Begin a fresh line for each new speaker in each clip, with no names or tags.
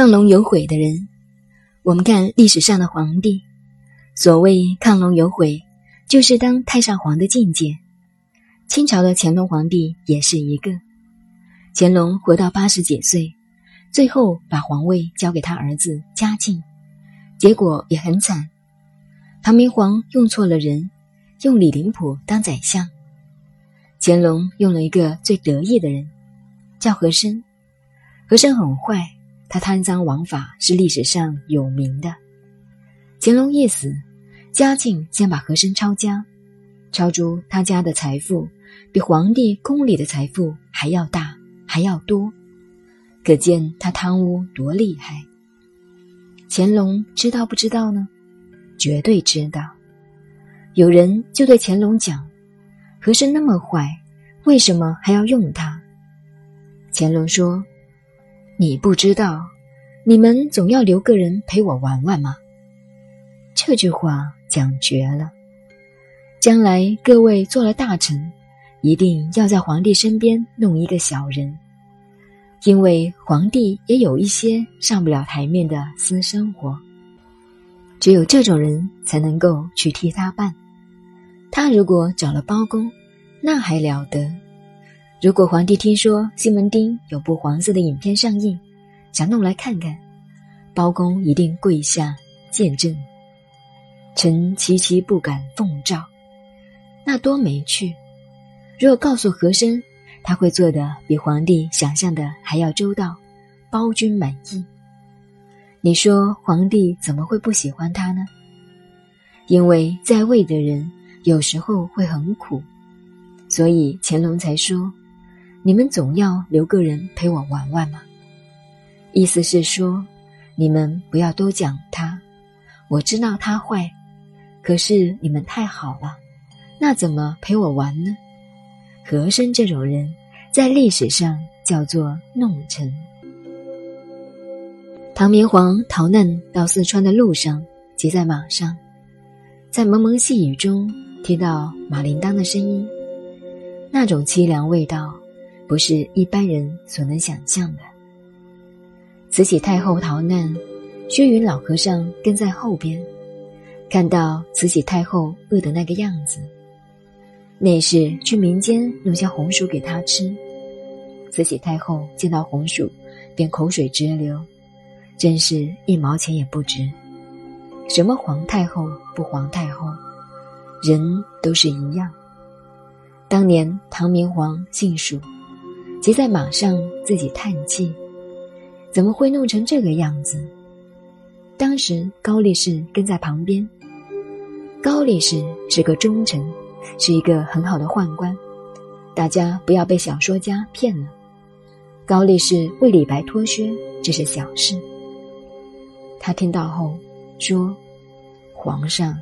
亢龙有悔的人，我们看历史上的皇帝，所谓亢龙有悔，就是当太上皇的境界。清朝的乾隆皇帝也是一个，乾隆活到八十几岁，最后把皇位交给他儿子嘉靖，结果也很惨。唐明皇用错了人，用李林甫当宰相，乾隆用了一个最得意的人，叫和珅。和珅很坏。他贪赃枉法是历史上有名的。乾隆一死，嘉靖先把和珅抄家，抄出他家的财富比皇帝宫里的财富还要大还要多，可见他贪污多厉害。乾隆知道不知道呢？绝对知道。有人就对乾隆讲：“和珅那么坏，为什么还要用他？”乾隆说。你不知道，你们总要留个人陪我玩玩吗？这句话讲绝了。将来各位做了大臣，一定要在皇帝身边弄一个小人，因为皇帝也有一些上不了台面的私生活，只有这种人才能够去替他办。他如果找了包公，那还了得。如果皇帝听说西门町有部黄色的影片上映，想弄来看看，包公一定跪下见证。臣齐齐不敢奉诏，那多没趣。如果告诉和珅，他会做的比皇帝想象的还要周到，包君满意。你说皇帝怎么会不喜欢他呢？因为在位的人有时候会很苦，所以乾隆才说。你们总要留个人陪我玩玩嘛？意思是说，你们不要都讲他。我知道他坏，可是你们太好了，那怎么陪我玩呢？和珅这种人，在历史上叫做弄臣。唐明皇逃难到四川的路上，骑在马上，在蒙蒙细雨中听到马铃铛的声音，那种凄凉味道。不是一般人所能想象的。慈禧太后逃难，薛云老和尚跟在后边，看到慈禧太后饿的那个样子，内侍去民间弄些红薯给她吃。慈禧太后见到红薯，便口水直流，真是一毛钱也不值。什么皇太后不皇太后，人都是一样。当年唐明皇姓蜀。骑在马上，自己叹气：“怎么会弄成这个样子？”当时高力士跟在旁边。高力士是个忠臣，是一个很好的宦官。大家不要被小说家骗了。高力士为李白脱靴，这是小事。他听到后说：“皇上，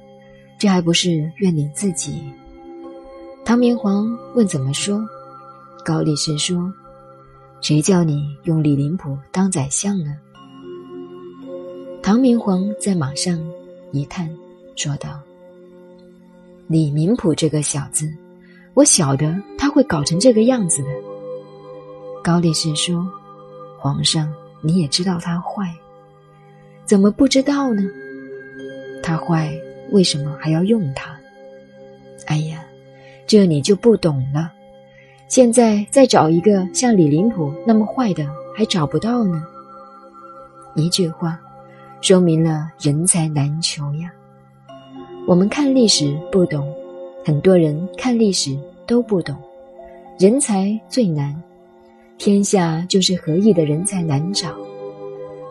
这还不是怨你自己？”唐明皇问：“怎么说？”高力士说：“谁叫你用李林甫当宰相呢？”唐明皇在马上一叹，说道：“李明甫这个小子，我晓得他会搞成这个样子的。”高力士说：“皇上，你也知道他坏，怎么不知道呢？他坏，为什么还要用他？哎呀，这你就不懂了。”现在再找一个像李林甫那么坏的，还找不到呢。一句话，说明了人才难求呀。我们看历史不懂，很多人看历史都不懂。人才最难，天下就是合意的人才难找，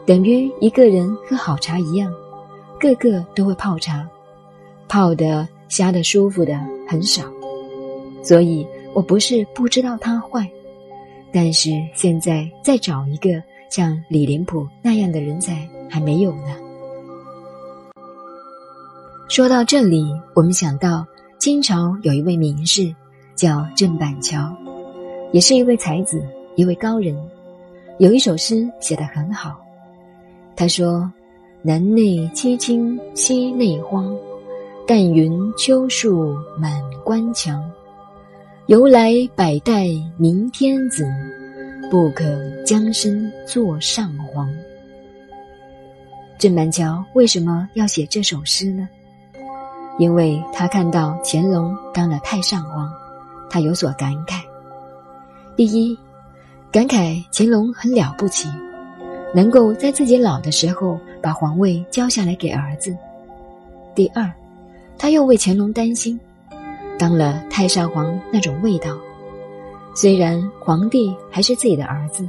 等于一个人喝好茶一样，个个都会泡茶，泡的瞎的舒服的很少，所以。我不是不知道他坏，但是现在再找一个像李林甫那样的人才还没有呢。说到这里，我们想到清朝有一位名士叫郑板桥，也是一位才子，一位高人，有一首诗写得很好。他说：“南内凄清西内荒，但云秋树满关墙。”由来百代明天子，不可将身作上皇。郑板桥为什么要写这首诗呢？因为他看到乾隆当了太上皇，他有所感慨。第一，感慨乾隆很了不起，能够在自己老的时候把皇位交下来给儿子。第二，他又为乾隆担心，当了太上皇那种味道，虽然皇帝还是自己的儿子，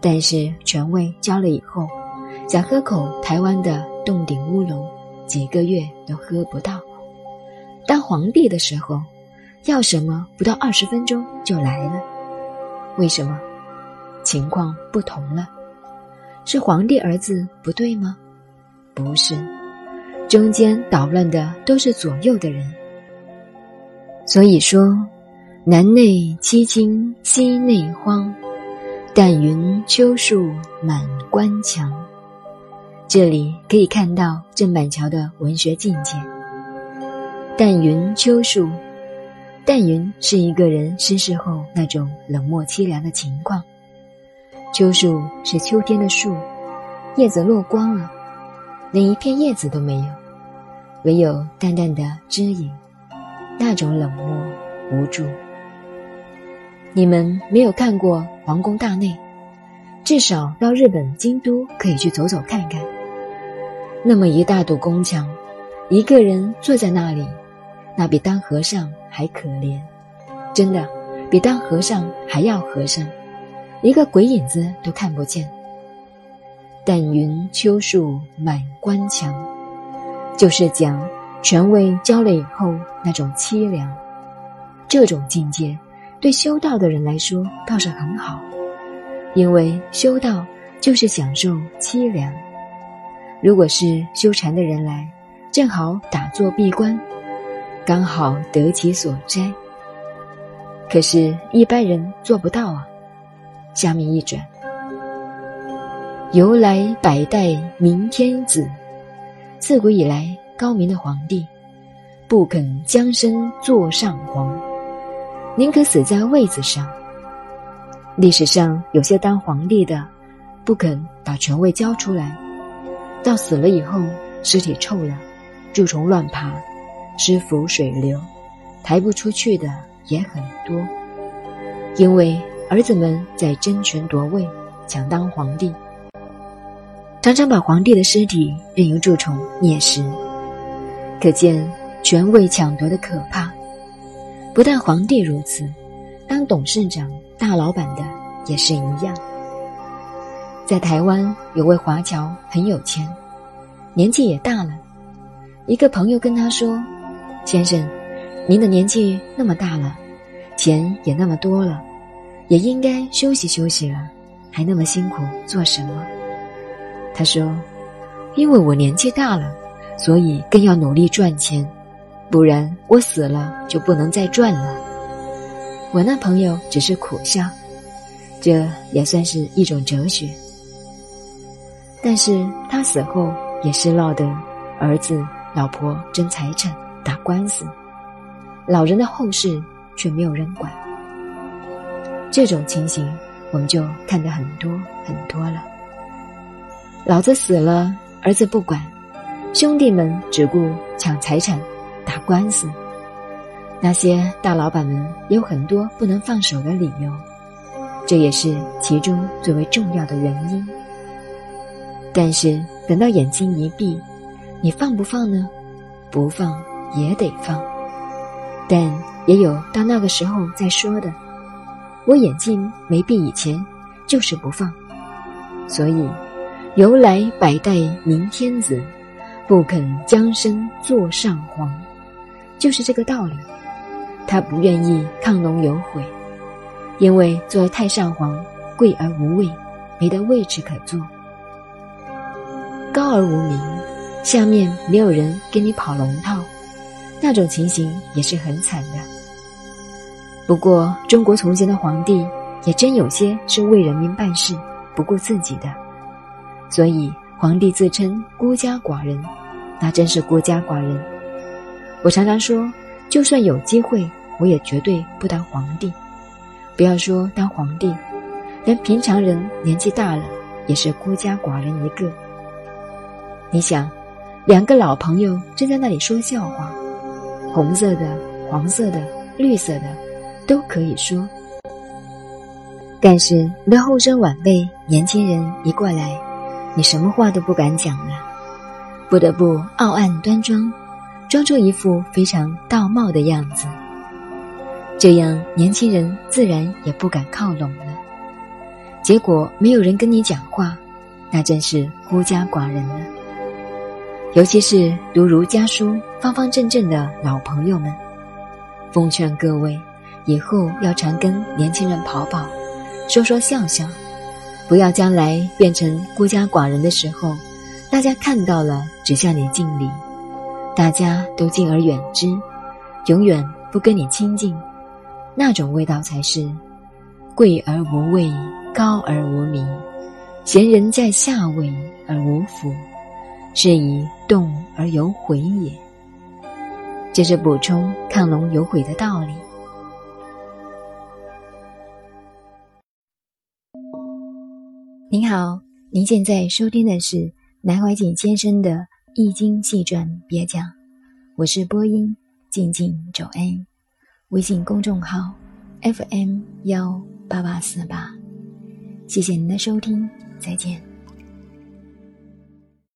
但是权位交了以后，想喝口台湾的洞顶乌龙。几个月都喝不到。当皇帝的时候，要什么不到二十分钟就来了。为什么？情况不同了。是皇帝儿子不对吗？不是，中间捣乱的都是左右的人。所以说，南内凄清西内荒，但云秋树满关墙。这里可以看到郑板桥的文学境界。淡云秋树，淡云是一个人逝世后那种冷漠凄凉的情况。秋树是秋天的树，叶子落光了，连一片叶子都没有，唯有淡淡的枝影，那种冷漠无助。你们没有看过皇宫大内，至少到日本京都可以去走走看看。那么一大堵宫墙，一个人坐在那里，那比当和尚还可怜，真的，比当和尚还要和尚，一个鬼影子都看不见。但云秋树满关墙，就是讲权位交了以后那种凄凉。这种境界，对修道的人来说倒是很好，因为修道就是享受凄凉。如果是修禅的人来，正好打坐闭关，刚好得其所摘。可是，一般人做不到啊。下面一转，由来百代明天子，自古以来高明的皇帝，不肯将身坐上皇，宁可死在位子上。历史上有些当皇帝的，不肯把权位交出来。到死了以后，尸体臭了，蛀虫乱爬，尸腐水流，抬不出去的也很多。因为儿子们在争权夺位，想当皇帝，常常把皇帝的尸体任由蛀虫啮食，可见权位抢夺的可怕。不但皇帝如此，当董事长、大老板的也是一样。在台湾有位华侨很有钱，年纪也大了。一个朋友跟他说：“先生，您的年纪那么大了，钱也那么多了，也应该休息休息了，还那么辛苦做什么？”他说：“因为我年纪大了，所以更要努力赚钱，不然我死了就不能再赚了。”我那朋友只是苦笑，这也算是一种哲学。但是他死后也是闹得儿子、老婆争财产、打官司，老人的后事却没有人管。这种情形我们就看得很多很多了。老子死了，儿子不管，兄弟们只顾抢财产、打官司。那些大老板们有很多不能放手的理由，这也是其中最为重要的原因。但是等到眼睛一闭，你放不放呢？不放也得放，但也有到那个时候再说的。我眼睛没闭以前，就是不放。所以，由来百代明天子，不肯将身坐上皇，就是这个道理。他不愿意亢龙有悔，因为做太上皇，贵而无位，没得位置可坐。高而无名，下面没有人给你跑龙套，那种情形也是很惨的。不过，中国从前的皇帝也真有些是为人民办事，不顾自己的，所以皇帝自称孤家寡人，那真是孤家寡人。我常常说，就算有机会，我也绝对不当皇帝。不要说当皇帝，连平常人年纪大了，也是孤家寡人一个。你想，两个老朋友正在那里说笑话，红色的、黄色的、绿色的，都可以说。但是你的后生晚辈年轻人一过来，你什么话都不敢讲了，不得不傲岸端庄，装出一副非常道貌的样子。这样年轻人自然也不敢靠拢了。结果没有人跟你讲话，那真是孤家寡人了。尤其是读儒家书、方方正正的老朋友们，奉劝各位，以后要常跟年轻人跑跑。说说笑笑，不要将来变成孤家寡人的时候，大家看到了只向你敬礼，大家都敬而远之，永远不跟你亲近，那种味道才是贵而无位，高而无名，贤人在下位而无福，是以动而有悔也。这是补充亢龙有悔的道理。您好，您现在收听的是南怀瑾先生的《易经细传别讲》，我是播音静静走恩，微信公众号 FM 幺八八四八，谢谢您的收听，再见。